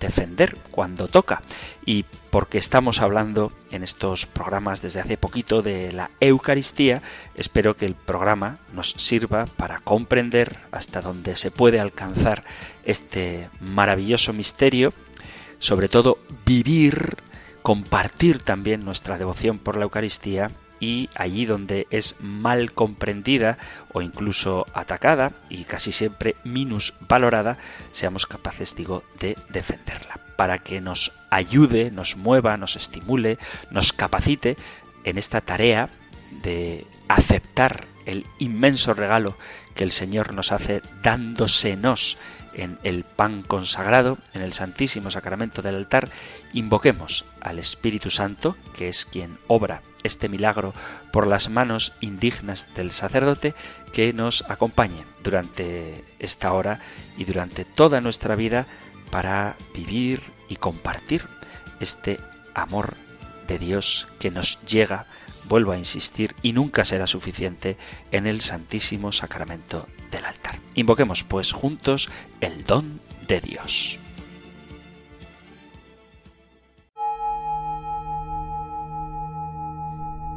defender cuando toca. Y porque estamos hablando en estos programas desde hace poquito de la Eucaristía, espero que el programa nos sirva para comprender hasta dónde se puede alcanzar este maravilloso misterio, sobre todo vivir, compartir también nuestra devoción por la Eucaristía y allí donde es mal comprendida o incluso atacada y casi siempre valorada, seamos capaces, digo, de defenderla, para que nos ayude, nos mueva, nos estimule, nos capacite en esta tarea de aceptar el inmenso regalo que el Señor nos hace dándosenos en el pan consagrado, en el Santísimo Sacramento del altar, invoquemos al Espíritu Santo, que es quien obra este milagro por las manos indignas del sacerdote, que nos acompañe durante esta hora y durante toda nuestra vida para vivir y compartir este amor de Dios que nos llega, vuelvo a insistir, y nunca será suficiente en el Santísimo Sacramento del altar. Invoquemos pues juntos el don de Dios.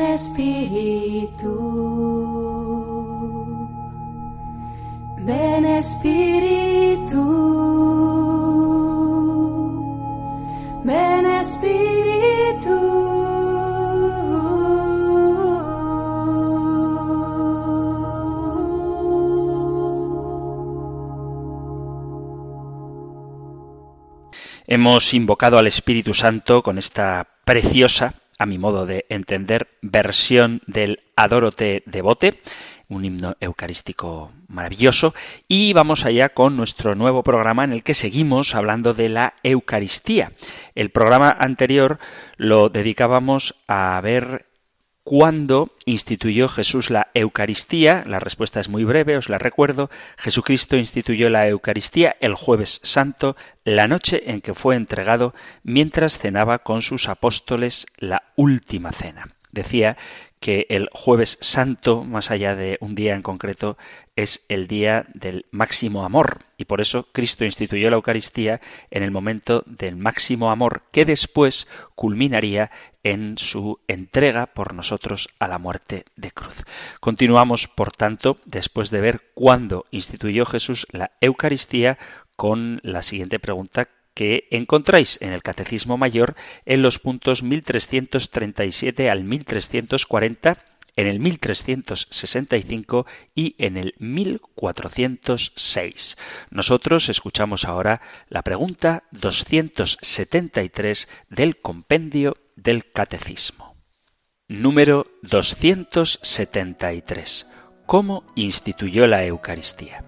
Espíritu. Ven Espíritu. Ven Espíritu. Hemos invocado al Espíritu Santo con esta preciosa a mi modo de entender, versión del Adorote Devote, un himno eucarístico maravilloso. Y vamos allá con nuestro nuevo programa en el que seguimos hablando de la Eucaristía. El programa anterior lo dedicábamos a ver ¿Cuándo instituyó Jesús la Eucaristía? La respuesta es muy breve, os la recuerdo. Jesucristo instituyó la Eucaristía el jueves santo, la noche en que fue entregado, mientras cenaba con sus apóstoles la última cena. Decía que el jueves santo, más allá de un día en concreto, es el día del máximo amor. Y por eso Cristo instituyó la Eucaristía en el momento del máximo amor que después culminaría en su entrega por nosotros a la muerte de cruz. Continuamos, por tanto, después de ver cuándo instituyó Jesús la Eucaristía, con la siguiente pregunta que encontráis en el Catecismo Mayor en los puntos 1337 al 1340, en el 1365 y en el 1406. Nosotros escuchamos ahora la pregunta 273 del compendio del Catecismo. Número 273. ¿Cómo instituyó la Eucaristía?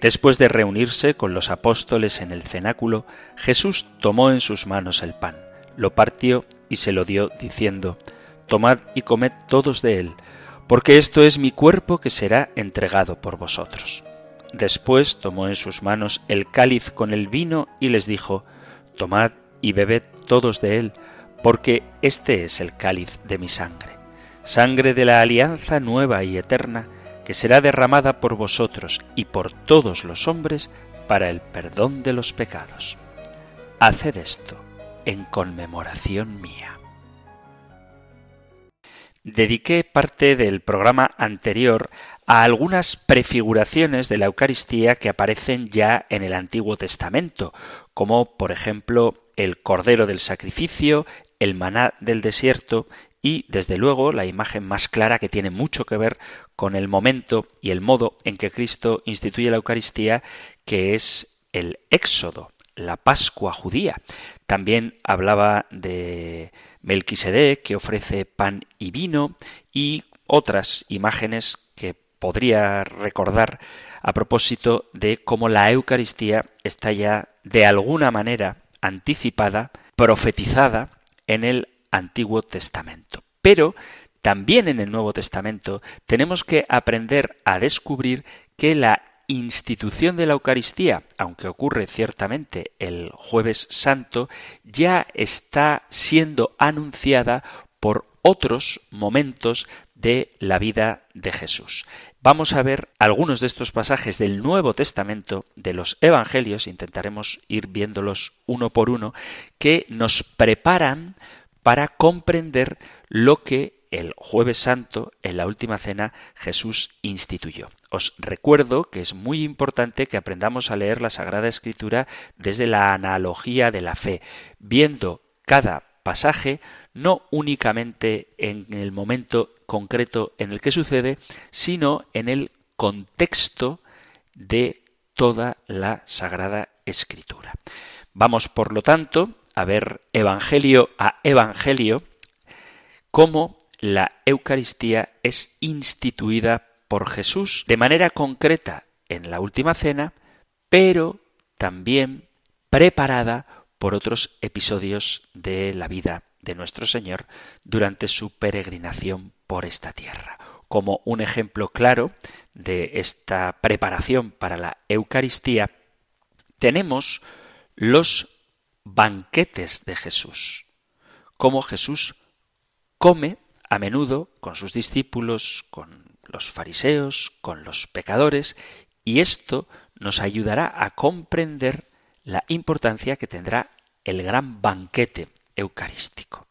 Después de reunirse con los apóstoles en el cenáculo, Jesús tomó en sus manos el pan, lo partió y se lo dio, diciendo, Tomad y comed todos de él, porque esto es mi cuerpo que será entregado por vosotros. Después tomó en sus manos el cáliz con el vino y les dijo, Tomad y bebed todos de él, porque este es el cáliz de mi sangre, sangre de la alianza nueva y eterna, que será derramada por vosotros y por todos los hombres para el perdón de los pecados. Haced esto en conmemoración mía. Dediqué parte del programa anterior a algunas prefiguraciones de la Eucaristía que aparecen ya en el Antiguo Testamento, como por ejemplo el Cordero del Sacrificio, el maná del desierto y, desde luego, la imagen más clara que tiene mucho que ver con el momento y el modo en que Cristo instituye la Eucaristía, que es el Éxodo, la Pascua judía. También hablaba de Melquisedec, que ofrece pan y vino, y otras imágenes que podría recordar a propósito de cómo la Eucaristía está ya de alguna manera anticipada, profetizada en el Antiguo Testamento. Pero también en el Nuevo Testamento tenemos que aprender a descubrir que la institución de la Eucaristía, aunque ocurre ciertamente el jueves santo, ya está siendo anunciada por otros momentos de la vida de Jesús. Vamos a ver algunos de estos pasajes del Nuevo Testamento, de los Evangelios, intentaremos ir viéndolos uno por uno, que nos preparan para comprender lo que el jueves santo, en la última cena, Jesús instituyó. Os recuerdo que es muy importante que aprendamos a leer la Sagrada Escritura desde la analogía de la fe, viendo cada pasaje no únicamente en el momento concreto en el que sucede, sino en el contexto de toda la Sagrada Escritura. Vamos, por lo tanto, a ver Evangelio a Evangelio cómo la Eucaristía es instituida por Jesús de manera concreta en la última cena, pero también preparada por otros episodios de la vida de nuestro Señor durante su peregrinación por esta tierra. Como un ejemplo claro de esta preparación para la Eucaristía, tenemos los banquetes de Jesús, como Jesús come a menudo con sus discípulos, con los fariseos, con los pecadores, y esto nos ayudará a comprender la importancia que tendrá el gran banquete eucarístico.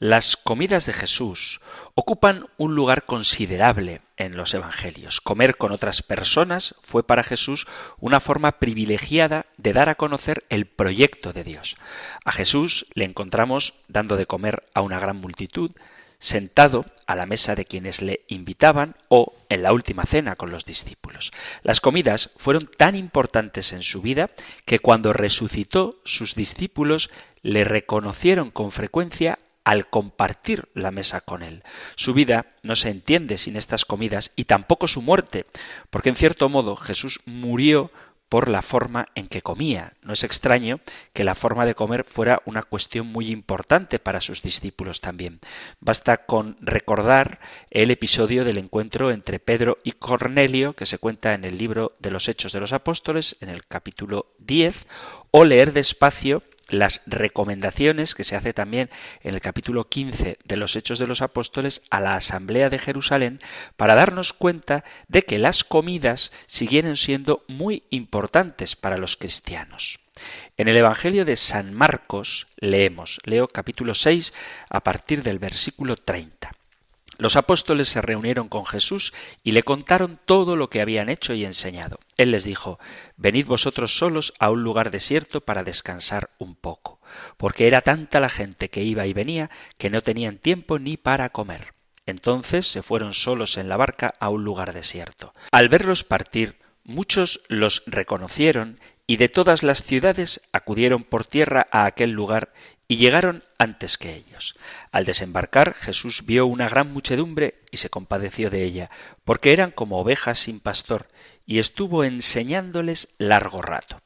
Las comidas de Jesús ocupan un lugar considerable en los Evangelios. Comer con otras personas fue para Jesús una forma privilegiada de dar a conocer el proyecto de Dios. A Jesús le encontramos dando de comer a una gran multitud, sentado a la mesa de quienes le invitaban o en la última cena con los discípulos. Las comidas fueron tan importantes en su vida que cuando resucitó sus discípulos le reconocieron con frecuencia al compartir la mesa con él. Su vida no se entiende sin estas comidas y tampoco su muerte, porque en cierto modo Jesús murió por la forma en que comía. No es extraño que la forma de comer fuera una cuestión muy importante para sus discípulos también. Basta con recordar el episodio del encuentro entre Pedro y Cornelio, que se cuenta en el libro de los Hechos de los Apóstoles, en el capítulo 10, o leer despacio las recomendaciones que se hace también en el capítulo 15 de los Hechos de los Apóstoles a la Asamblea de Jerusalén para darnos cuenta de que las comidas siguieron siendo muy importantes para los cristianos. En el Evangelio de San Marcos leemos, leo capítulo 6 a partir del versículo 30. Los apóstoles se reunieron con Jesús y le contaron todo lo que habían hecho y enseñado. Él les dijo, Venid vosotros solos a un lugar desierto para descansar un poco, porque era tanta la gente que iba y venía que no tenían tiempo ni para comer. Entonces se fueron solos en la barca a un lugar desierto. Al verlos partir, muchos los reconocieron y de todas las ciudades acudieron por tierra a aquel lugar y llegaron antes que ellos. Al desembarcar Jesús vio una gran muchedumbre y se compadeció de ella, porque eran como ovejas sin pastor, y estuvo enseñándoles largo rato.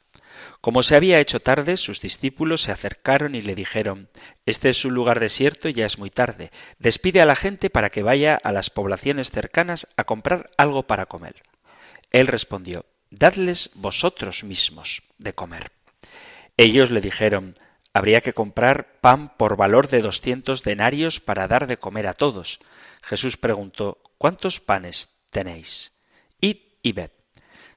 Como se había hecho tarde, sus discípulos se acercaron y le dijeron Este es un lugar desierto y ya es muy tarde. Despide a la gente para que vaya a las poblaciones cercanas a comprar algo para comer. Él respondió Dadles vosotros mismos de comer. Ellos le dijeron Habría que comprar pan por valor de doscientos denarios para dar de comer a todos. Jesús preguntó ¿Cuántos panes tenéis? Id y ved.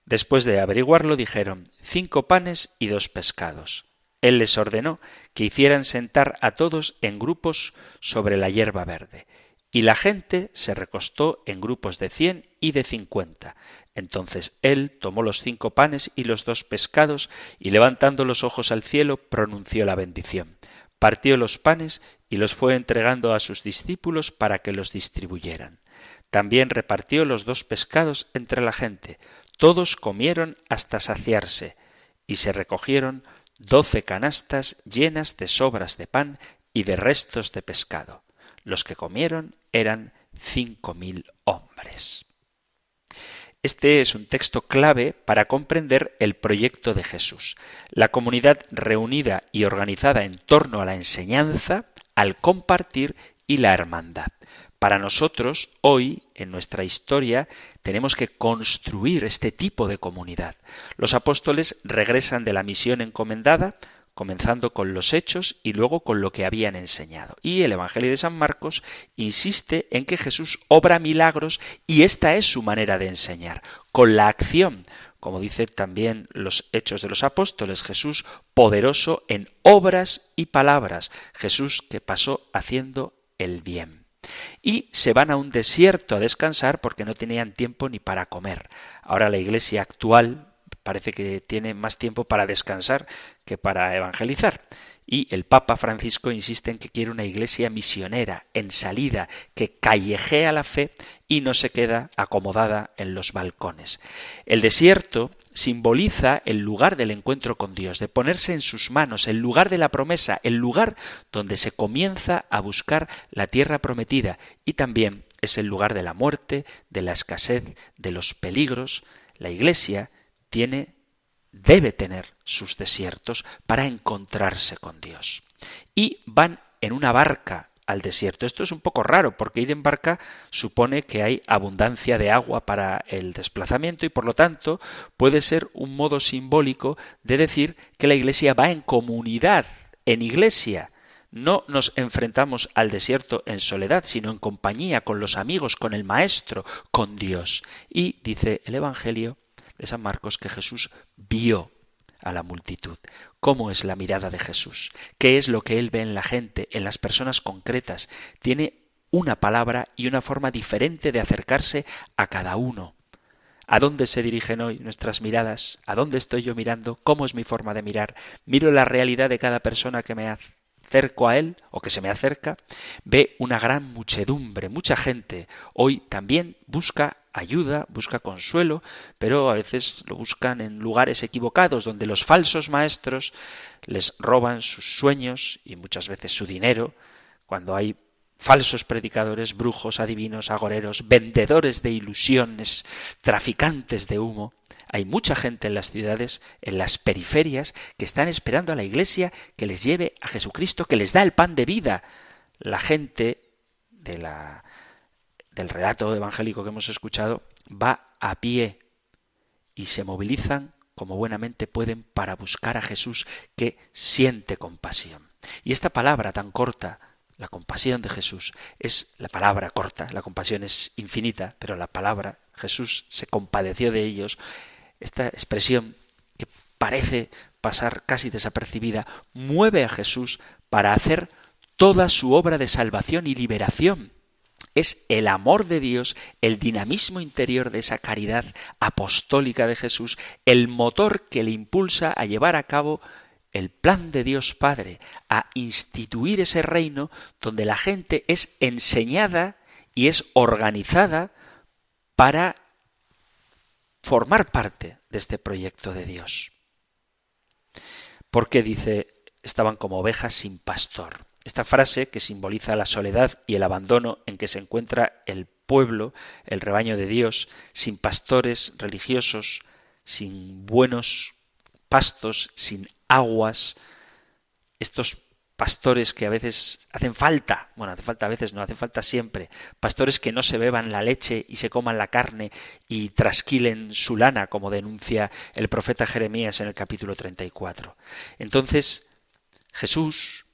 Después de averiguarlo dijeron cinco panes y dos pescados. Él les ordenó que hicieran sentar a todos en grupos sobre la hierba verde. Y la gente se recostó en grupos de cien y de cincuenta. Entonces él tomó los cinco panes y los dos pescados, y levantando los ojos al cielo, pronunció la bendición. Partió los panes y los fue entregando a sus discípulos para que los distribuyeran. También repartió los dos pescados entre la gente. Todos comieron hasta saciarse, y se recogieron doce canastas llenas de sobras de pan y de restos de pescado. Los que comieron eran cinco mil hombres. Este es un texto clave para comprender el proyecto de Jesús. La comunidad reunida y organizada en torno a la enseñanza, al compartir y la hermandad. Para nosotros, hoy, en nuestra historia, tenemos que construir este tipo de comunidad. Los apóstoles regresan de la misión encomendada, comenzando con los hechos y luego con lo que habían enseñado. Y el Evangelio de San Marcos insiste en que Jesús obra milagros y esta es su manera de enseñar, con la acción, como dice también los hechos de los apóstoles, Jesús poderoso en obras y palabras, Jesús que pasó haciendo el bien. Y se van a un desierto a descansar porque no tenían tiempo ni para comer. Ahora la iglesia actual parece que tiene más tiempo para descansar que para evangelizar. Y el Papa Francisco insiste en que quiere una iglesia misionera, en salida, que callejea la fe y no se queda acomodada en los balcones. El desierto simboliza el lugar del encuentro con Dios, de ponerse en sus manos, el lugar de la promesa, el lugar donde se comienza a buscar la tierra prometida y también es el lugar de la muerte, de la escasez, de los peligros. La Iglesia tiene debe tener sus desiertos para encontrarse con Dios. Y van en una barca al desierto. Esto es un poco raro porque ir en barca supone que hay abundancia de agua para el desplazamiento y por lo tanto puede ser un modo simbólico de decir que la iglesia va en comunidad, en iglesia. No nos enfrentamos al desierto en soledad, sino en compañía con los amigos, con el Maestro, con Dios. Y dice el Evangelio de San Marcos que Jesús vio a la multitud. ¿Cómo es la mirada de Jesús? ¿Qué es lo que él ve en la gente, en las personas concretas? Tiene una palabra y una forma diferente de acercarse a cada uno. ¿A dónde se dirigen hoy nuestras miradas? ¿A dónde estoy yo mirando? ¿Cómo es mi forma de mirar? ¿Miro la realidad de cada persona que me acerco a él o que se me acerca? Ve una gran muchedumbre, mucha gente. Hoy también busca ayuda, busca consuelo, pero a veces lo buscan en lugares equivocados, donde los falsos maestros les roban sus sueños y muchas veces su dinero, cuando hay falsos predicadores, brujos, adivinos, agoreros, vendedores de ilusiones, traficantes de humo. Hay mucha gente en las ciudades, en las periferias, que están esperando a la Iglesia que les lleve a Jesucristo, que les da el pan de vida. La gente del relato evangélico que hemos escuchado, va a pie y se movilizan como buenamente pueden para buscar a Jesús que siente compasión. Y esta palabra tan corta, la compasión de Jesús, es la palabra corta, la compasión es infinita, pero la palabra Jesús se compadeció de ellos. Esta expresión que parece pasar casi desapercibida, mueve a Jesús para hacer toda su obra de salvación y liberación. Es el amor de Dios, el dinamismo interior de esa caridad apostólica de Jesús, el motor que le impulsa a llevar a cabo el plan de Dios Padre, a instituir ese reino donde la gente es enseñada y es organizada para formar parte de este proyecto de Dios. Porque dice, estaban como ovejas sin pastor. Esta frase, que simboliza la soledad y el abandono en que se encuentra el pueblo, el rebaño de Dios, sin pastores religiosos, sin buenos pastos, sin aguas, estos pastores que a veces hacen falta, bueno, hace falta a veces, no hace falta siempre, pastores que no se beban la leche y se coman la carne y trasquilen su lana, como denuncia el profeta Jeremías en el capítulo 34. Entonces, Jesús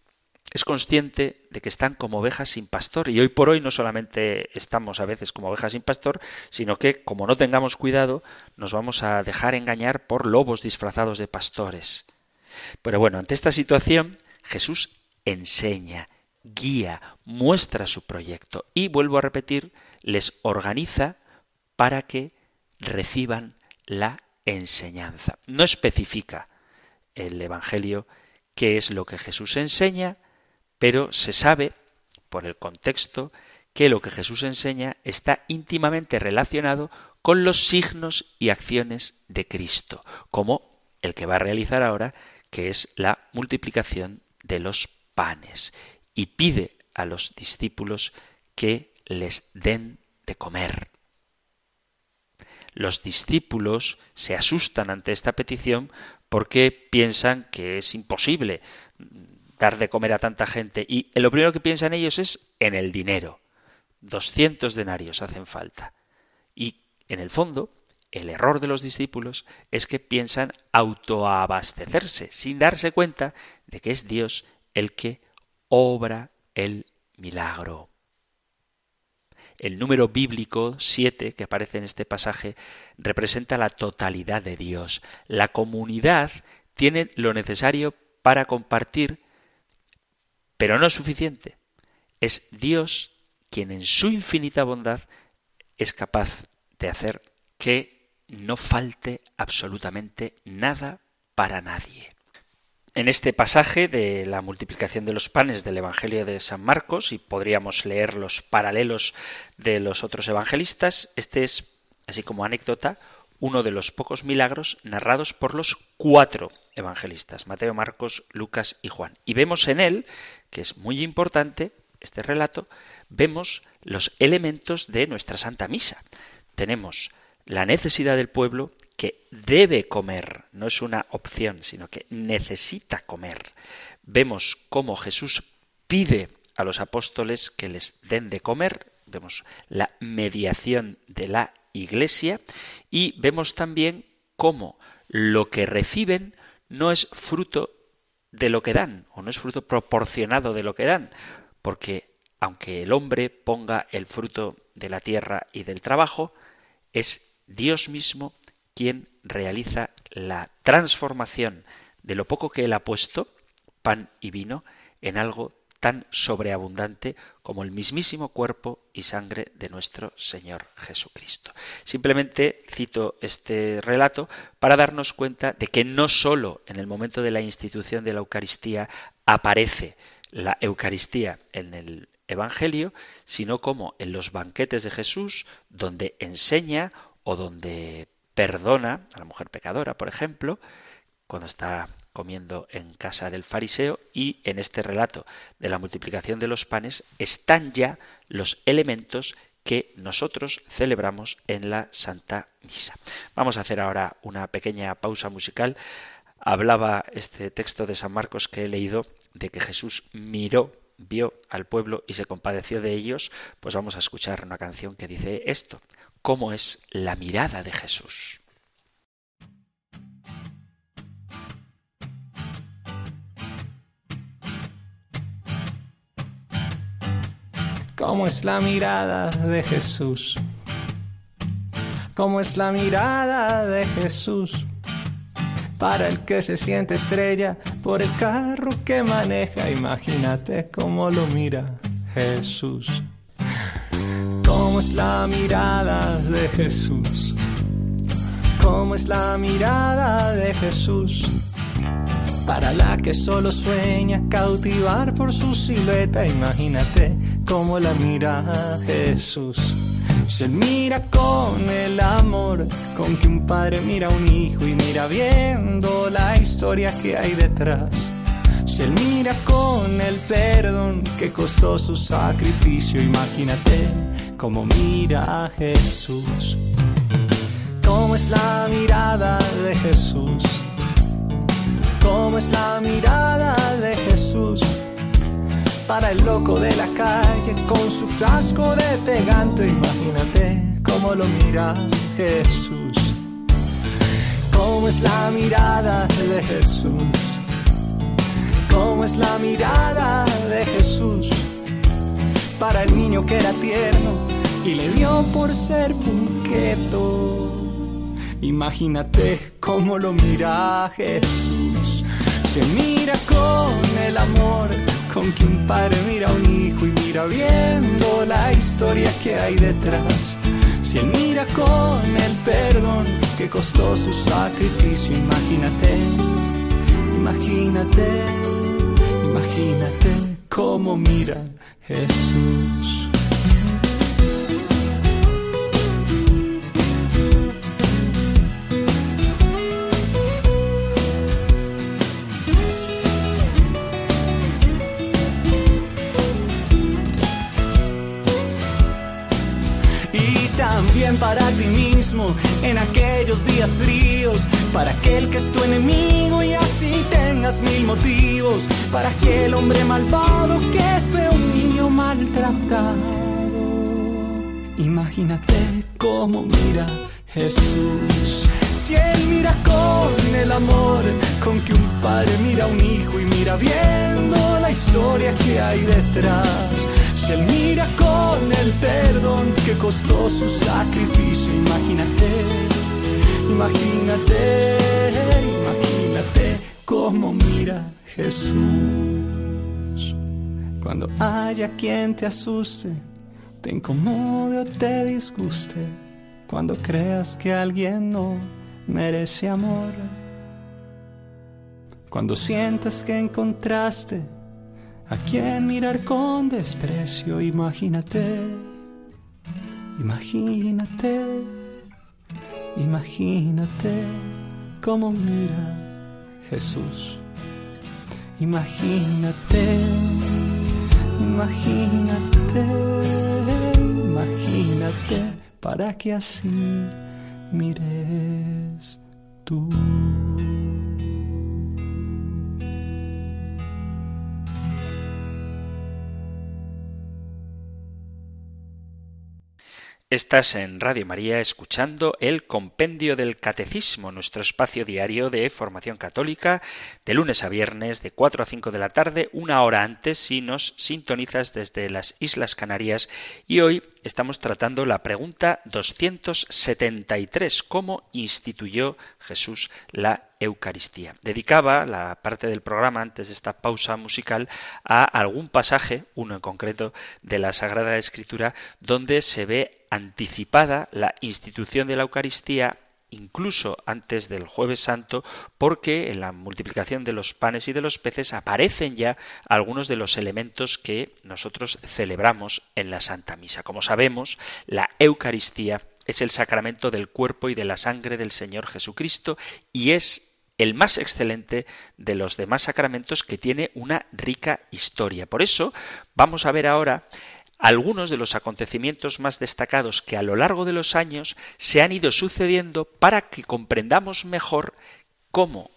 es consciente de que están como ovejas sin pastor y hoy por hoy no solamente estamos a veces como ovejas sin pastor, sino que como no tengamos cuidado nos vamos a dejar engañar por lobos disfrazados de pastores. Pero bueno, ante esta situación Jesús enseña, guía, muestra su proyecto y vuelvo a repetir, les organiza para que reciban la enseñanza. No especifica el Evangelio qué es lo que Jesús enseña, pero se sabe, por el contexto, que lo que Jesús enseña está íntimamente relacionado con los signos y acciones de Cristo, como el que va a realizar ahora, que es la multiplicación de los panes, y pide a los discípulos que les den de comer. Los discípulos se asustan ante esta petición porque piensan que es imposible dar de comer a tanta gente y lo primero que piensan ellos es en el dinero. 200 denarios hacen falta. Y en el fondo, el error de los discípulos es que piensan autoabastecerse sin darse cuenta de que es Dios el que obra el milagro. El número bíblico 7 que aparece en este pasaje representa la totalidad de Dios. La comunidad tiene lo necesario para compartir, pero no es suficiente. Es Dios quien en su infinita bondad es capaz de hacer que no falte absolutamente nada para nadie. En este pasaje de la multiplicación de los panes del Evangelio de San Marcos, y podríamos leer los paralelos de los otros evangelistas, este es, así como anécdota, uno de los pocos milagros narrados por los cuatro evangelistas, Mateo, Marcos, Lucas y Juan. Y vemos en él, que es muy importante, este relato, vemos los elementos de nuestra Santa Misa. Tenemos la necesidad del pueblo que debe comer, no es una opción, sino que necesita comer. Vemos cómo Jesús pide a los apóstoles que les den de comer, vemos la mediación de la Iglesia y vemos también cómo lo que reciben no es fruto de lo que dan, o no es fruto proporcionado de lo que dan, porque aunque el hombre ponga el fruto de la tierra y del trabajo, es Dios mismo quien realiza la transformación de lo poco que Él ha puesto, pan y vino, en algo tan sobreabundante como el mismísimo cuerpo y sangre de nuestro Señor Jesucristo. Simplemente cito este relato para darnos cuenta de que no sólo en el momento de la institución de la Eucaristía aparece la Eucaristía en el Evangelio, sino como en los banquetes de Jesús, donde enseña o donde perdona a la mujer pecadora, por ejemplo, cuando está comiendo en casa del fariseo y en este relato de la multiplicación de los panes están ya los elementos que nosotros celebramos en la Santa Misa. Vamos a hacer ahora una pequeña pausa musical. Hablaba este texto de San Marcos que he leído de que Jesús miró, vio al pueblo y se compadeció de ellos, pues vamos a escuchar una canción que dice esto cómo es la mirada de Jesús. ¿Cómo es la mirada de Jesús? ¿Cómo es la mirada de Jesús? Para el que se siente estrella por el carro que maneja, imagínate cómo lo mira Jesús es la mirada de Jesús. Cómo es la mirada de Jesús. Para la que solo sueña cautivar por su silueta, imagínate cómo la mira Jesús. Se mira con el amor con que un padre mira a un hijo y mira viendo la historia que hay detrás. Se mira con el perdón que costó su sacrificio, imagínate como mira Jesús. ¿Cómo es la mirada de Jesús? ¿Cómo es la mirada de Jesús? Para el loco de la calle con su frasco de pegante, imagínate cómo lo mira Jesús. ¿Cómo es la mirada de Jesús? ¿Cómo es la mirada de Jesús? Para el niño que era tierno y le dio por ser punqueto. Imagínate cómo lo mira Jesús. Se mira con el amor con que un padre mira a un hijo y mira viendo la historia que hay detrás. Se mira con el perdón que costó su sacrificio. Imagínate, imagínate, imagínate cómo mira Jesús. Para ti mismo en aquellos días fríos, para aquel que es tu enemigo y así tengas mil motivos, para aquel hombre malvado que fue un niño maltratado. Imagínate cómo mira Jesús. Si Él mira con el amor con que un padre mira a un hijo y mira viendo la historia que hay detrás. Él mira con el perdón que costó su sacrificio, imagínate, imagínate, imagínate cómo mira Jesús. Cuando haya quien te asuste, te incomode o te disguste, cuando creas que alguien no merece amor, cuando sientas que encontraste a quien mirar con desprecio, imagínate, imagínate, imagínate cómo mira Jesús. Imagínate, imagínate, imagínate, para que así mires tú. Estás en Radio María escuchando el Compendio del Catecismo, nuestro espacio diario de formación católica, de lunes a viernes, de 4 a 5 de la tarde, una hora antes si nos sintonizas desde las Islas Canarias. Y hoy estamos tratando la pregunta 273, ¿cómo instituyó Jesús la Eucaristía. Dedicaba la parte del programa, antes de esta pausa musical, a algún pasaje, uno en concreto, de la Sagrada Escritura, donde se ve anticipada la institución de la Eucaristía incluso antes del jueves santo, porque en la multiplicación de los panes y de los peces aparecen ya algunos de los elementos que nosotros celebramos en la Santa Misa. Como sabemos, la Eucaristía es el sacramento del cuerpo y de la sangre del Señor Jesucristo y es el más excelente de los demás sacramentos que tiene una rica historia. Por eso vamos a ver ahora algunos de los acontecimientos más destacados que a lo largo de los años se han ido sucediendo para que comprendamos mejor cómo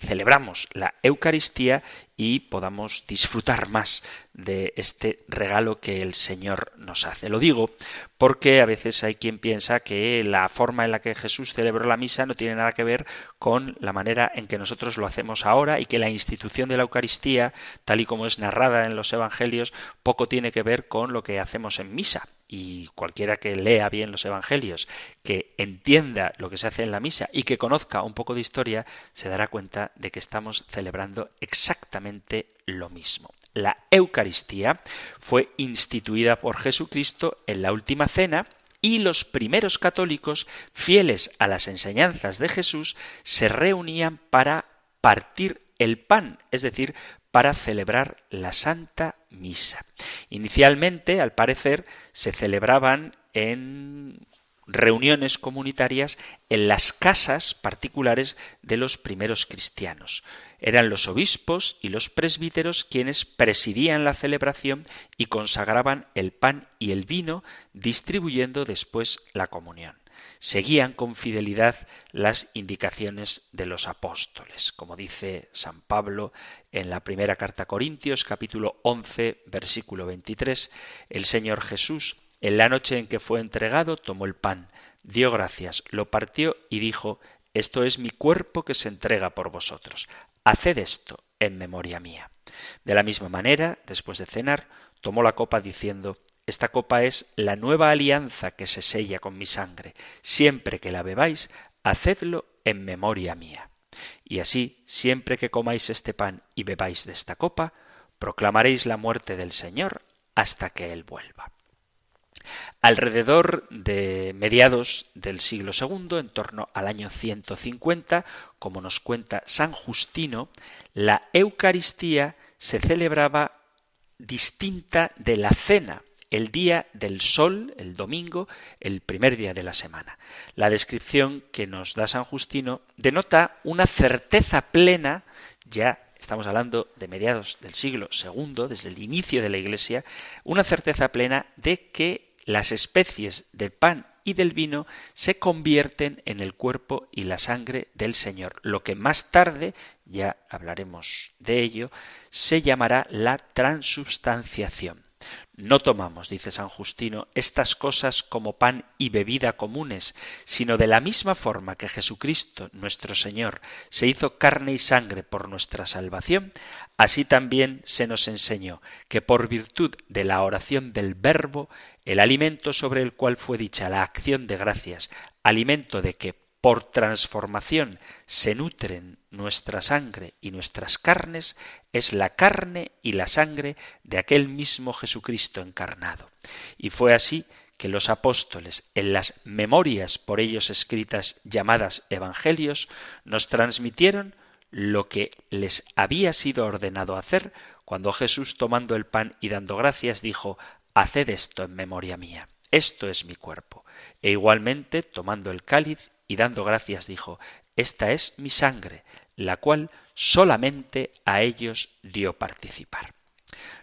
celebramos la Eucaristía y podamos disfrutar más de este regalo que el Señor nos hace. Lo digo porque a veces hay quien piensa que la forma en la que Jesús celebró la misa no tiene nada que ver con la manera en que nosotros lo hacemos ahora y que la institución de la Eucaristía, tal y como es narrada en los Evangelios, poco tiene que ver con lo que hacemos en misa. Y cualquiera que lea bien los Evangelios, que entienda lo que se hace en la misa y que conozca un poco de historia, se dará cuenta de que estamos celebrando exactamente lo mismo. La Eucaristía fue instituida por Jesucristo en la última cena y los primeros católicos, fieles a las enseñanzas de Jesús, se reunían para partir el pan, es decir, para celebrar la Santa Misa. Inicialmente, al parecer, se celebraban en reuniones comunitarias en las casas particulares de los primeros cristianos. Eran los obispos y los presbíteros quienes presidían la celebración y consagraban el pan y el vino, distribuyendo después la comunión. Seguían con fidelidad las indicaciones de los apóstoles, como dice San Pablo en la primera carta a Corintios, capítulo 11, versículo 23, el Señor Jesús, en la noche en que fue entregado, tomó el pan, dio gracias, lo partió y dijo, Esto es mi cuerpo que se entrega por vosotros. Haced esto en memoria mía. De la misma manera, después de cenar, tomó la copa diciendo, Esta copa es la nueva alianza que se sella con mi sangre. Siempre que la bebáis, hacedlo en memoria mía. Y así, siempre que comáis este pan y bebáis de esta copa, proclamaréis la muerte del Señor hasta que Él vuelva. Alrededor de mediados del siglo II, en torno al año 150, como nos cuenta San Justino, la Eucaristía se celebraba distinta de la cena, el día del sol, el domingo, el primer día de la semana. La descripción que nos da San Justino denota una certeza plena, ya estamos hablando de mediados del siglo II, desde el inicio de la Iglesia, una certeza plena de que las especies de pan y del vino se convierten en el cuerpo y la sangre del Señor, lo que más tarde, ya hablaremos de ello, se llamará la transubstanciación. No tomamos, dice San Justino, estas cosas como pan y bebida comunes, sino de la misma forma que Jesucristo, nuestro Señor, se hizo carne y sangre por nuestra salvación, así también se nos enseñó que por virtud de la oración del Verbo, el alimento sobre el cual fue dicha la acción de gracias, alimento de que por transformación se nutren nuestra sangre y nuestras carnes, es la carne y la sangre de aquel mismo Jesucristo encarnado. Y fue así que los apóstoles, en las memorias por ellos escritas llamadas Evangelios, nos transmitieron lo que les había sido ordenado hacer cuando Jesús, tomando el pan y dando gracias, dijo Haced esto en memoria mía. Esto es mi cuerpo. E igualmente, tomando el cáliz y dando gracias, dijo Esta es mi sangre, la cual solamente a ellos dio participar.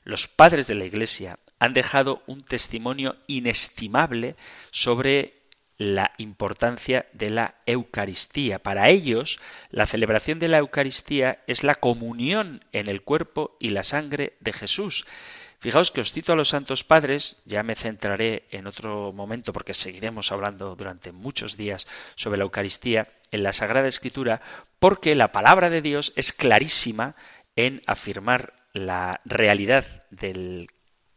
Los padres de la Iglesia han dejado un testimonio inestimable sobre la importancia de la Eucaristía. Para ellos, la celebración de la Eucaristía es la comunión en el cuerpo y la sangre de Jesús. Fijaos que os cito a los santos padres, ya me centraré en otro momento porque seguiremos hablando durante muchos días sobre la Eucaristía en la Sagrada Escritura, porque la palabra de Dios es clarísima en afirmar la realidad del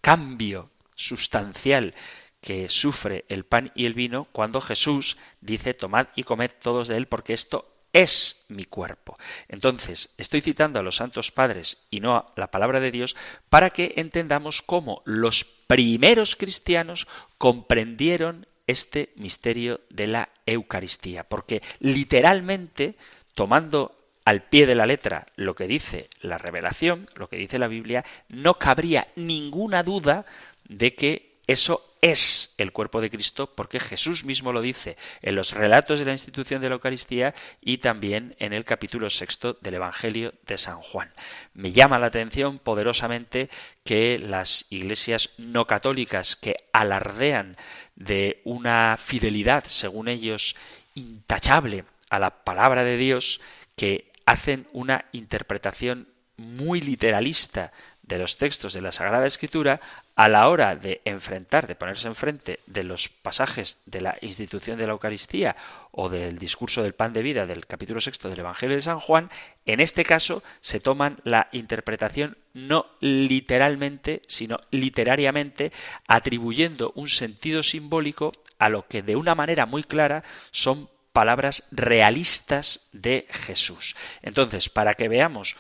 cambio sustancial que sufre el pan y el vino cuando Jesús dice tomad y comed todos de él porque esto es mi cuerpo. Entonces, estoy citando a los santos padres y no a la palabra de Dios para que entendamos cómo los primeros cristianos comprendieron este misterio de la Eucaristía, porque literalmente, tomando al pie de la letra lo que dice la revelación, lo que dice la Biblia, no cabría ninguna duda de que eso es el cuerpo de Cristo porque Jesús mismo lo dice en los relatos de la institución de la Eucaristía y también en el capítulo sexto del Evangelio de San Juan. Me llama la atención poderosamente que las iglesias no católicas que alardean de una fidelidad, según ellos, intachable a la palabra de Dios, que hacen una interpretación muy literalista de los textos de la Sagrada Escritura a la hora de enfrentar, de ponerse enfrente de los pasajes de la institución de la Eucaristía o del discurso del pan de vida del capítulo sexto del Evangelio de San Juan, en este caso se toman la interpretación no literalmente, sino literariamente, atribuyendo un sentido simbólico a lo que de una manera muy clara son palabras realistas de Jesús. Entonces, para que veamos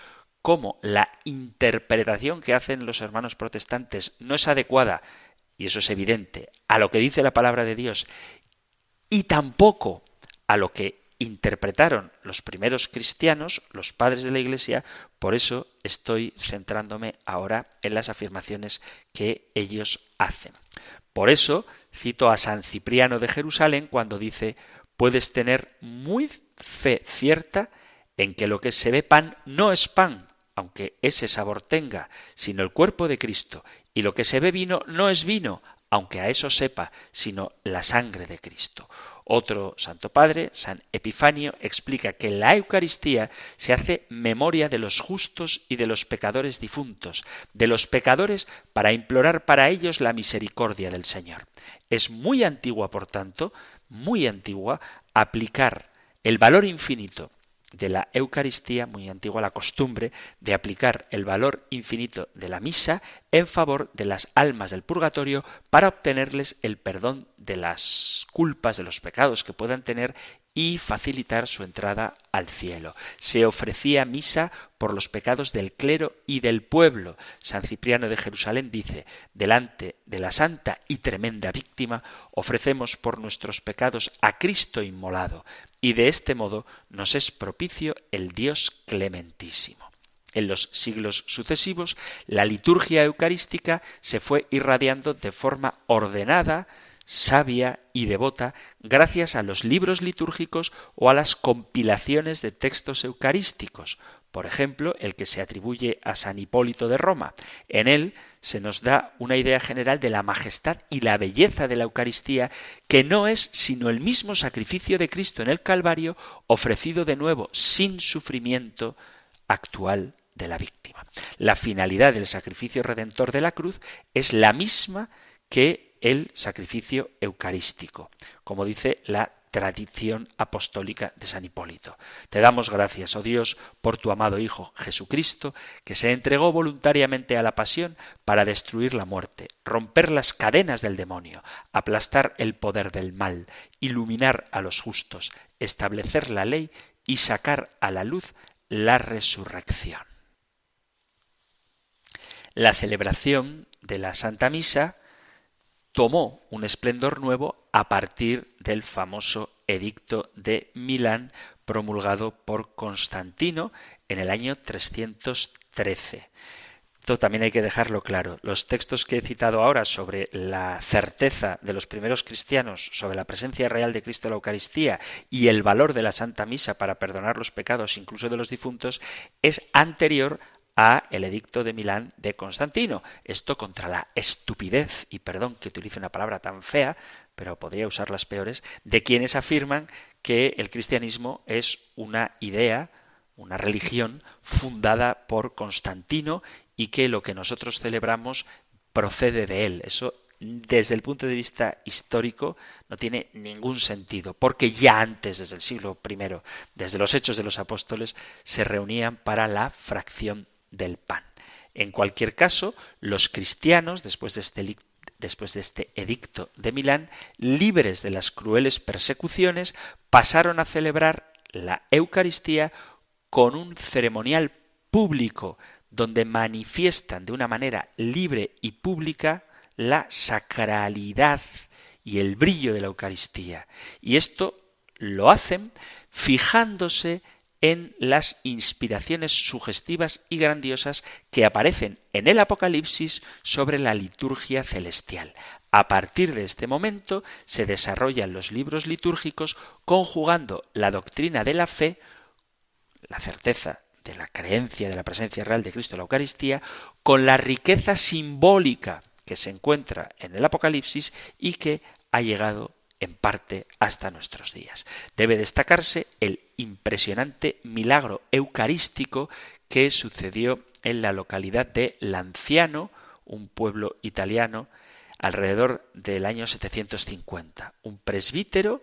cómo la interpretación que hacen los hermanos protestantes no es adecuada, y eso es evidente, a lo que dice la palabra de Dios, y tampoco a lo que interpretaron los primeros cristianos, los padres de la Iglesia, por eso estoy centrándome ahora en las afirmaciones que ellos hacen. Por eso cito a San Cipriano de Jerusalén cuando dice, puedes tener muy fe cierta en que lo que se ve pan no es pan, aunque ese sabor tenga, sino el cuerpo de Cristo, y lo que se ve vino no es vino, aunque a eso sepa, sino la sangre de Cristo. Otro Santo Padre, San Epifanio, explica que la Eucaristía se hace memoria de los justos y de los pecadores difuntos, de los pecadores para implorar para ellos la misericordia del Señor. Es muy antigua, por tanto, muy antigua, aplicar el valor infinito de la Eucaristía, muy antigua la costumbre de aplicar el valor infinito de la misa en favor de las almas del purgatorio para obtenerles el perdón de las culpas, de los pecados que puedan tener y facilitar su entrada al cielo. Se ofrecía misa por los pecados del clero y del pueblo. San Cipriano de Jerusalén dice, delante de la santa y tremenda víctima, ofrecemos por nuestros pecados a Cristo inmolado, y de este modo nos es propicio el Dios clementísimo. En los siglos sucesivos, la liturgia eucarística se fue irradiando de forma ordenada, sabia y devota gracias a los libros litúrgicos o a las compilaciones de textos eucarísticos, por ejemplo, el que se atribuye a San Hipólito de Roma. En él se nos da una idea general de la majestad y la belleza de la Eucaristía, que no es sino el mismo sacrificio de Cristo en el Calvario, ofrecido de nuevo sin sufrimiento actual de la víctima. La finalidad del sacrificio redentor de la cruz es la misma que el sacrificio eucarístico, como dice la tradición apostólica de San Hipólito. Te damos gracias, oh Dios, por tu amado Hijo Jesucristo, que se entregó voluntariamente a la pasión para destruir la muerte, romper las cadenas del demonio, aplastar el poder del mal, iluminar a los justos, establecer la ley y sacar a la luz la resurrección. La celebración de la Santa Misa tomó un esplendor nuevo a partir del famoso edicto de Milán promulgado por Constantino en el año 313. Esto también hay que dejarlo claro. Los textos que he citado ahora sobre la certeza de los primeros cristianos sobre la presencia real de Cristo en la Eucaristía y el valor de la Santa Misa para perdonar los pecados incluso de los difuntos es anterior a el edicto de Milán de Constantino. Esto contra la estupidez, y perdón que utilice una palabra tan fea, pero podría usar las peores, de quienes afirman que el cristianismo es una idea, una religión fundada por Constantino y que lo que nosotros celebramos procede de él. Eso desde el punto de vista histórico no tiene ningún sentido, porque ya antes, desde el siglo I, desde los hechos de los apóstoles, se reunían para la fracción del pan. En cualquier caso, los cristianos, después de este, después de este edicto de Milán, libres de las crueles persecuciones, pasaron a celebrar la Eucaristía con un ceremonial público donde manifiestan de una manera libre y pública la sacralidad y el brillo de la Eucaristía. Y esto lo hacen fijándose en las inspiraciones sugestivas y grandiosas que aparecen en el Apocalipsis sobre la liturgia celestial. A partir de este momento se desarrollan los libros litúrgicos conjugando la doctrina de la fe, la certeza de la creencia de la presencia real de Cristo en la Eucaristía, con la riqueza simbólica que se encuentra en el Apocalipsis y que ha llegado en parte hasta nuestros días. Debe destacarse el impresionante milagro eucarístico que sucedió en la localidad de Lanciano, un pueblo italiano, alrededor del año 750. Un presbítero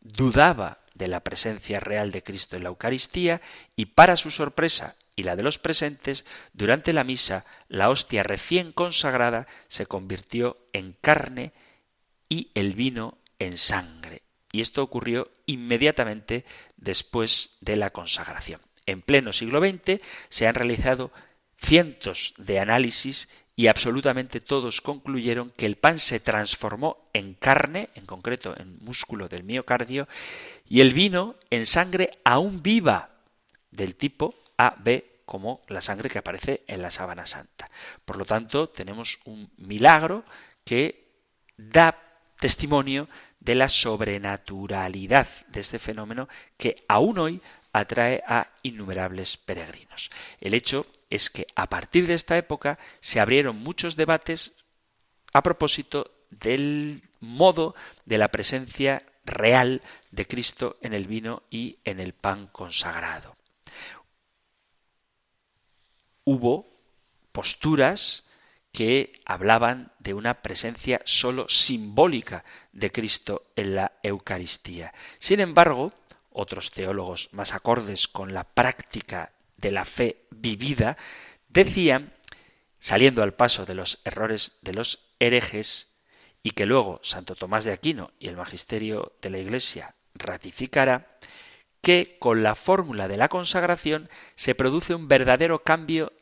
dudaba de la presencia real de Cristo en la Eucaristía y para su sorpresa y la de los presentes, durante la misa, la hostia recién consagrada se convirtió en carne y el vino en sangre. Y esto ocurrió inmediatamente después de la consagración. En pleno siglo XX se han realizado cientos de análisis y absolutamente todos concluyeron que el pan se transformó en carne, en concreto en músculo del miocardio, y el vino en sangre aún viva, del tipo AB, como la sangre que aparece en la sábana santa. Por lo tanto, tenemos un milagro que da testimonio de la sobrenaturalidad de este fenómeno que aún hoy atrae a innumerables peregrinos. El hecho es que a partir de esta época se abrieron muchos debates a propósito del modo de la presencia real de Cristo en el vino y en el pan consagrado. Hubo posturas que hablaban de una presencia sólo simbólica de Cristo en la Eucaristía. Sin embargo, otros teólogos más acordes con la práctica de la fe vivida decían, saliendo al paso de los errores de los herejes, y que luego Santo Tomás de Aquino y el magisterio de la Iglesia ratificará, que con la fórmula de la consagración se produce un verdadero cambio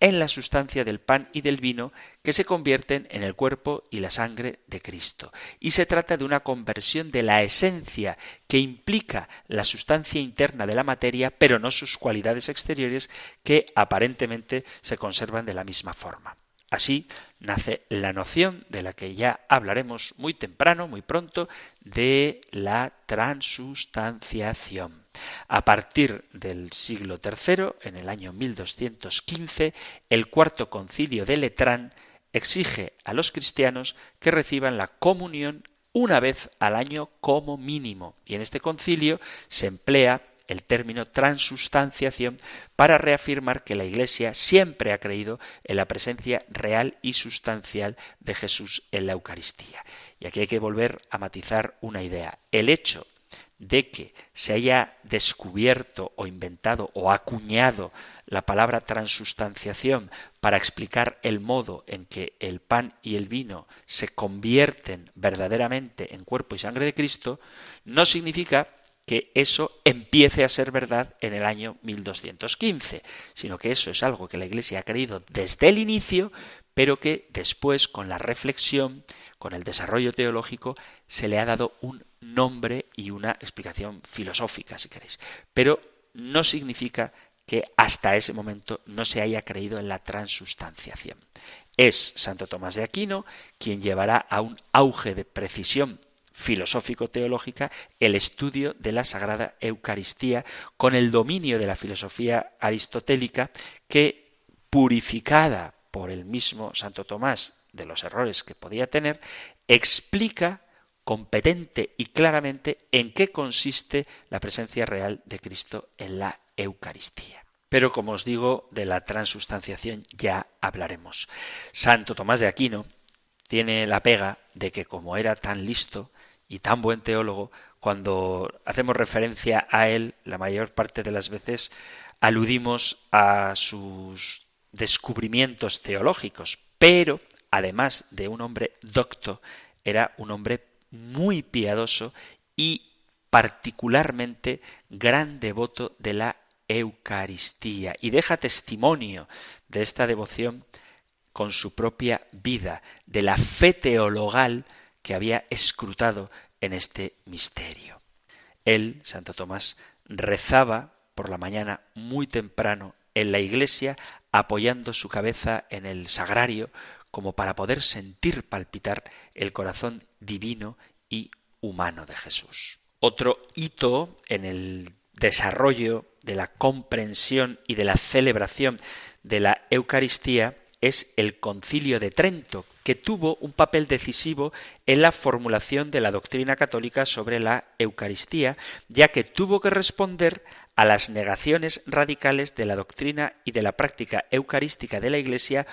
en la sustancia del pan y del vino que se convierten en el cuerpo y la sangre de Cristo. Y se trata de una conversión de la esencia que implica la sustancia interna de la materia, pero no sus cualidades exteriores que aparentemente se conservan de la misma forma. Así nace la noción de la que ya hablaremos muy temprano, muy pronto, de la transustanciación. A partir del siglo III, en el año 1215, el cuarto concilio de Letrán exige a los cristianos que reciban la comunión una vez al año como mínimo. Y en este concilio se emplea el término transustanciación para reafirmar que la Iglesia siempre ha creído en la presencia real y sustancial de Jesús en la Eucaristía. Y aquí hay que volver a matizar una idea. El hecho de que se haya descubierto o inventado o acuñado la palabra transustanciación para explicar el modo en que el pan y el vino se convierten verdaderamente en cuerpo y sangre de Cristo, no significa que eso empiece a ser verdad en el año 1215, sino que eso es algo que la Iglesia ha creído desde el inicio, pero que después, con la reflexión, con el desarrollo teológico, se le ha dado un nombre y una explicación filosófica, si queréis. Pero no significa que hasta ese momento no se haya creído en la transustanciación. Es Santo Tomás de Aquino quien llevará a un auge de precisión filosófico-teológica el estudio de la Sagrada Eucaristía con el dominio de la filosofía aristotélica que, purificada por el mismo Santo Tomás de los errores que podía tener, explica competente y claramente en qué consiste la presencia real de Cristo en la Eucaristía. Pero como os digo, de la transustanciación ya hablaremos. Santo Tomás de Aquino tiene la pega de que como era tan listo y tan buen teólogo, cuando hacemos referencia a él, la mayor parte de las veces aludimos a sus descubrimientos teológicos, pero además de un hombre docto, era un hombre muy piadoso y particularmente gran devoto de la Eucaristía y deja testimonio de esta devoción con su propia vida, de la fe teologal que había escrutado en este misterio. Él, Santo Tomás, rezaba por la mañana muy temprano en la iglesia apoyando su cabeza en el sagrario como para poder sentir palpitar el corazón divino y humano de Jesús. Otro hito en el desarrollo de la comprensión y de la celebración de la Eucaristía es el concilio de Trento, que tuvo un papel decisivo en la formulación de la doctrina católica sobre la Eucaristía, ya que tuvo que responder a las negaciones radicales de la doctrina y de la práctica eucarística de la Iglesia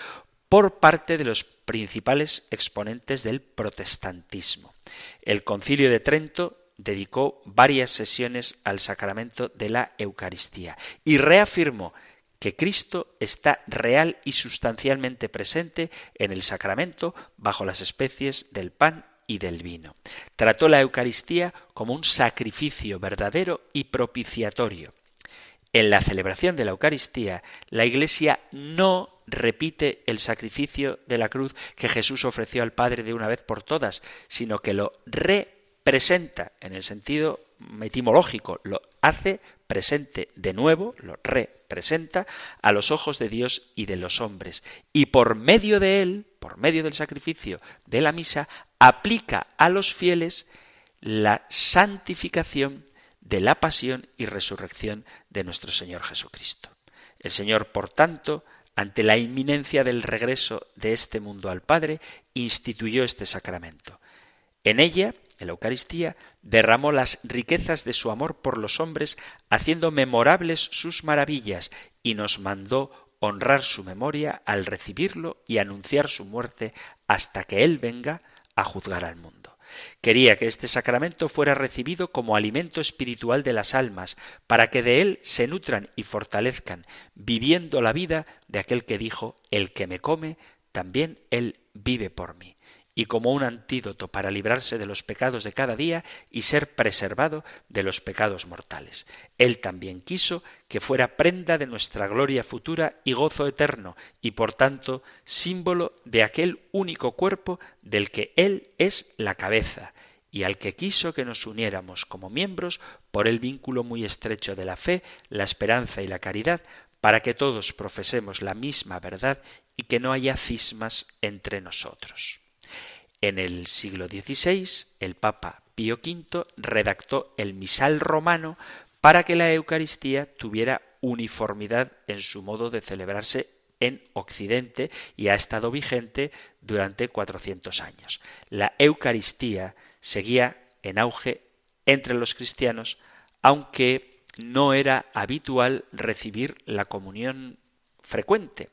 por parte de los principales exponentes del protestantismo. El concilio de Trento dedicó varias sesiones al sacramento de la Eucaristía y reafirmó que Cristo está real y sustancialmente presente en el sacramento bajo las especies del pan y del vino. Trató la Eucaristía como un sacrificio verdadero y propiciatorio. En la celebración de la Eucaristía, la Iglesia no repite el sacrificio de la cruz que Jesús ofreció al Padre de una vez por todas, sino que lo representa en el sentido etimológico, lo hace presente de nuevo, lo representa a los ojos de Dios y de los hombres. Y por medio de él, por medio del sacrificio de la misa, aplica a los fieles la santificación de la pasión y resurrección de nuestro Señor Jesucristo. El Señor, por tanto, ante la inminencia del regreso de este mundo al Padre, instituyó este sacramento. En ella, en la Eucaristía, derramó las riquezas de su amor por los hombres, haciendo memorables sus maravillas, y nos mandó honrar su memoria al recibirlo y anunciar su muerte hasta que Él venga a juzgar al mundo. Quería que este sacramento fuera recibido como alimento espiritual de las almas, para que de él se nutran y fortalezcan, viviendo la vida de aquel que dijo, el que me come, también él vive por mí y como un antídoto para librarse de los pecados de cada día y ser preservado de los pecados mortales. Él también quiso que fuera prenda de nuestra gloria futura y gozo eterno, y por tanto símbolo de aquel único cuerpo del que Él es la cabeza, y al que quiso que nos uniéramos como miembros por el vínculo muy estrecho de la fe, la esperanza y la caridad, para que todos profesemos la misma verdad y que no haya cismas entre nosotros. En el siglo XVI, el Papa Pío V redactó el misal romano para que la Eucaristía tuviera uniformidad en su modo de celebrarse en Occidente y ha estado vigente durante 400 años. La Eucaristía seguía en auge entre los cristianos, aunque no era habitual recibir la comunión frecuente.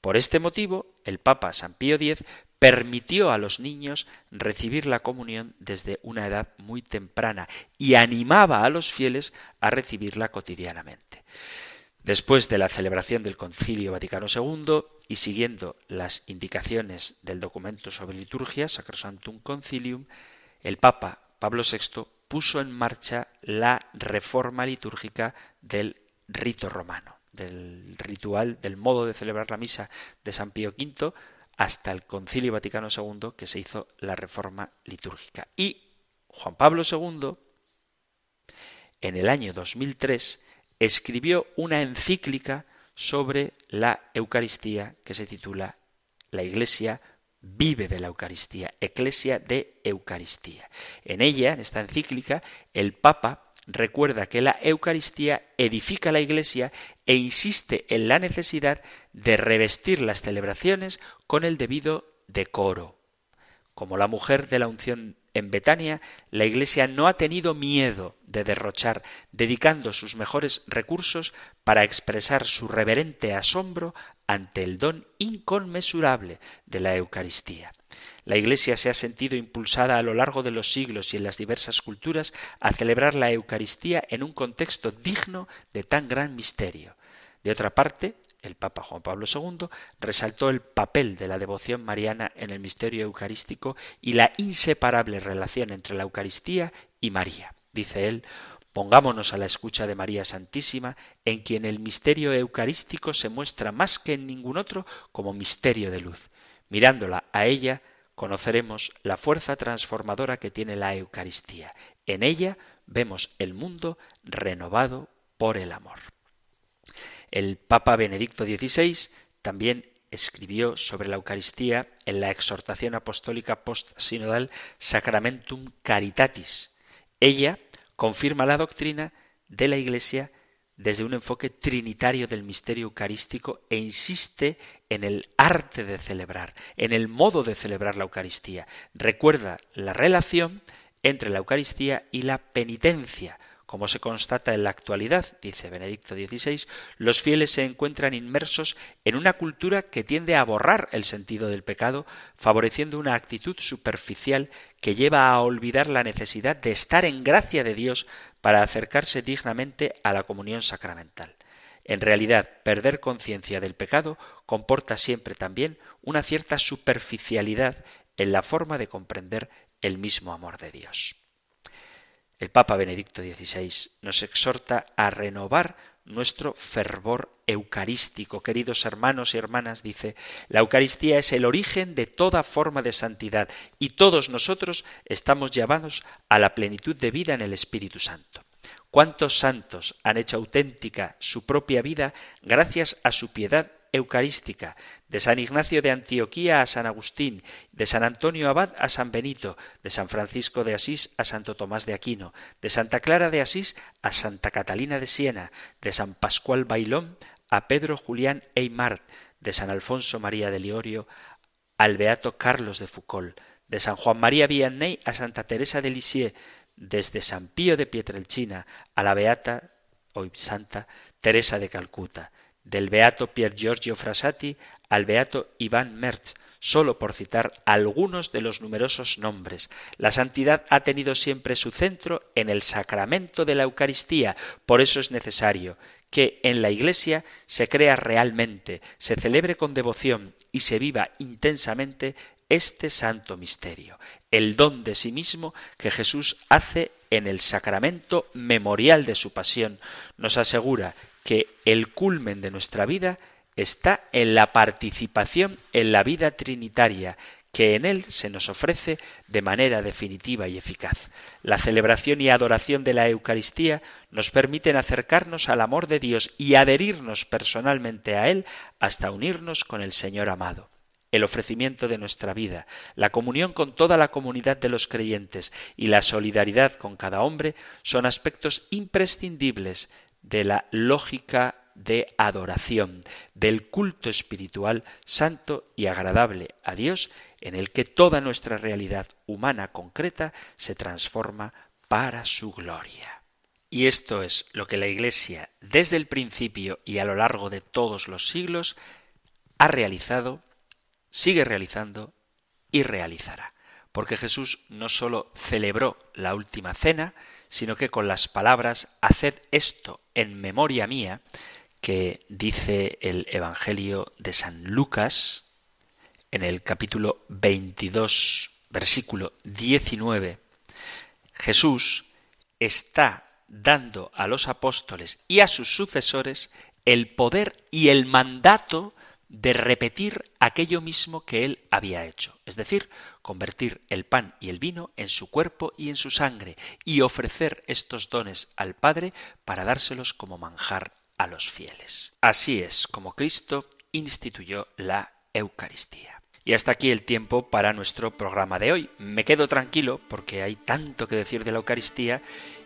Por este motivo, el Papa San Pío X permitió a los niños recibir la comunión desde una edad muy temprana y animaba a los fieles a recibirla cotidianamente. Después de la celebración del Concilio Vaticano II y siguiendo las indicaciones del documento sobre liturgia, Sacrosantum Concilium, el Papa Pablo VI puso en marcha la reforma litúrgica del rito romano del ritual, del modo de celebrar la misa de San Pío V hasta el Concilio Vaticano II que se hizo la reforma litúrgica. Y Juan Pablo II, en el año 2003, escribió una encíclica sobre la Eucaristía que se titula La Iglesia vive de la Eucaristía, Eclesia de Eucaristía. En ella, en esta encíclica, el Papa recuerda que la Eucaristía edifica la Iglesia e insiste en la necesidad de revestir las celebraciones con el debido decoro. Como la mujer de la unción en Betania, la Iglesia no ha tenido miedo de derrochar, dedicando sus mejores recursos para expresar su reverente asombro ante el don inconmensurable de la Eucaristía. La Iglesia se ha sentido impulsada a lo largo de los siglos y en las diversas culturas a celebrar la Eucaristía en un contexto digno de tan gran misterio. De otra parte, el Papa Juan Pablo II resaltó el papel de la devoción mariana en el misterio eucarístico y la inseparable relación entre la Eucaristía y María. Dice él, Pongámonos a la escucha de María Santísima, en quien el misterio eucarístico se muestra más que en ningún otro como misterio de luz. Mirándola a ella, conoceremos la fuerza transformadora que tiene la Eucaristía. En ella vemos el mundo renovado por el amor. El Papa Benedicto XVI también escribió sobre la Eucaristía en la exhortación apostólica post-sinodal Sacramentum Caritatis. Ella confirma la doctrina de la Iglesia desde un enfoque trinitario del misterio eucarístico e insiste en el arte de celebrar, en el modo de celebrar la Eucaristía. Recuerda la relación entre la Eucaristía y la penitencia, como se constata en la actualidad, dice Benedicto XVI, los fieles se encuentran inmersos en una cultura que tiende a borrar el sentido del pecado, favoreciendo una actitud superficial que lleva a olvidar la necesidad de estar en gracia de Dios para acercarse dignamente a la comunión sacramental. En realidad, perder conciencia del pecado comporta siempre también una cierta superficialidad en la forma de comprender el mismo amor de Dios. El Papa Benedicto XVI nos exhorta a renovar nuestro fervor eucarístico. Queridos hermanos y hermanas, dice, la Eucaristía es el origen de toda forma de santidad y todos nosotros estamos llamados a la plenitud de vida en el Espíritu Santo. ¿Cuántos santos han hecho auténtica su propia vida gracias a su piedad eucarística, de San Ignacio de Antioquía a San Agustín, de San Antonio Abad a San Benito, de San Francisco de Asís a Santo Tomás de Aquino, de Santa Clara de Asís a Santa Catalina de Siena, de San Pascual Bailón a Pedro Julián Eymar, de San Alfonso María de Liorio al Beato Carlos de Foucault, de San Juan María Vianney a Santa Teresa de Lisieux, desde San Pío de Pietrelcina a la Beata, hoy Santa, Teresa de Calcuta, del beato Pier Giorgio Frassati al beato Iván Mertz, solo por citar algunos de los numerosos nombres. La santidad ha tenido siempre su centro en el sacramento de la Eucaristía, por eso es necesario que en la Iglesia se crea realmente, se celebre con devoción y se viva intensamente este santo misterio, el don de sí mismo que Jesús hace en el sacramento memorial de su pasión, nos asegura que el culmen de nuestra vida está en la participación en la vida trinitaria, que en él se nos ofrece de manera definitiva y eficaz. La celebración y adoración de la Eucaristía nos permiten acercarnos al amor de Dios y adherirnos personalmente a Él hasta unirnos con el Señor amado. El ofrecimiento de nuestra vida, la comunión con toda la comunidad de los creyentes y la solidaridad con cada hombre son aspectos imprescindibles de la lógica de adoración, del culto espiritual santo y agradable a Dios, en el que toda nuestra realidad humana concreta se transforma para su gloria. Y esto es lo que la Iglesia desde el principio y a lo largo de todos los siglos ha realizado, sigue realizando y realizará. Porque Jesús no sólo celebró la última cena, sino que con las palabras Haced esto en memoria mía, que dice el Evangelio de San Lucas en el capítulo 22, versículo 19, Jesús está dando a los apóstoles y a sus sucesores el poder y el mandato de repetir aquello mismo que él había hecho, es decir, convertir el pan y el vino en su cuerpo y en su sangre, y ofrecer estos dones al Padre para dárselos como manjar a los fieles. Así es como Cristo instituyó la Eucaristía. Y hasta aquí el tiempo para nuestro programa de hoy. Me quedo tranquilo porque hay tanto que decir de la Eucaristía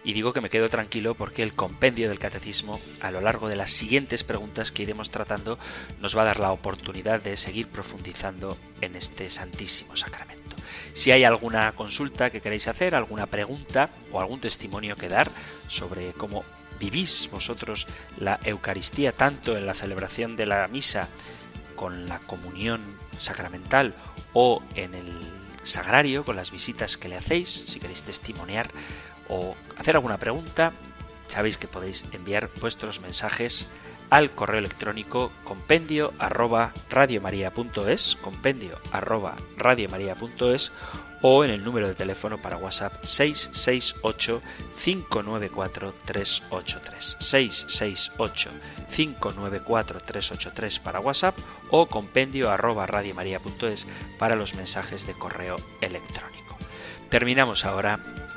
y digo que me quedo tranquilo porque el compendio del catecismo a lo largo de las siguientes preguntas que iremos tratando nos va a dar la oportunidad de seguir profundizando en este santísimo sacramento. Si hay alguna consulta que queréis hacer, alguna pregunta o algún testimonio que dar sobre cómo vivís vosotros la Eucaristía tanto en la celebración de la misa con la comunión sacramental o en el sagrario con las visitas que le hacéis, si queréis testimoniar o hacer alguna pregunta, sabéis que podéis enviar vuestros mensajes al correo electrónico compendio arroba radiomaria.es, compendio arroba radiomaria.es o en el número de teléfono para WhatsApp 668 594 383 668 594 383 para WhatsApp o compendio arroba radiomaria.es para los mensajes de correo electrónico. Terminamos ahora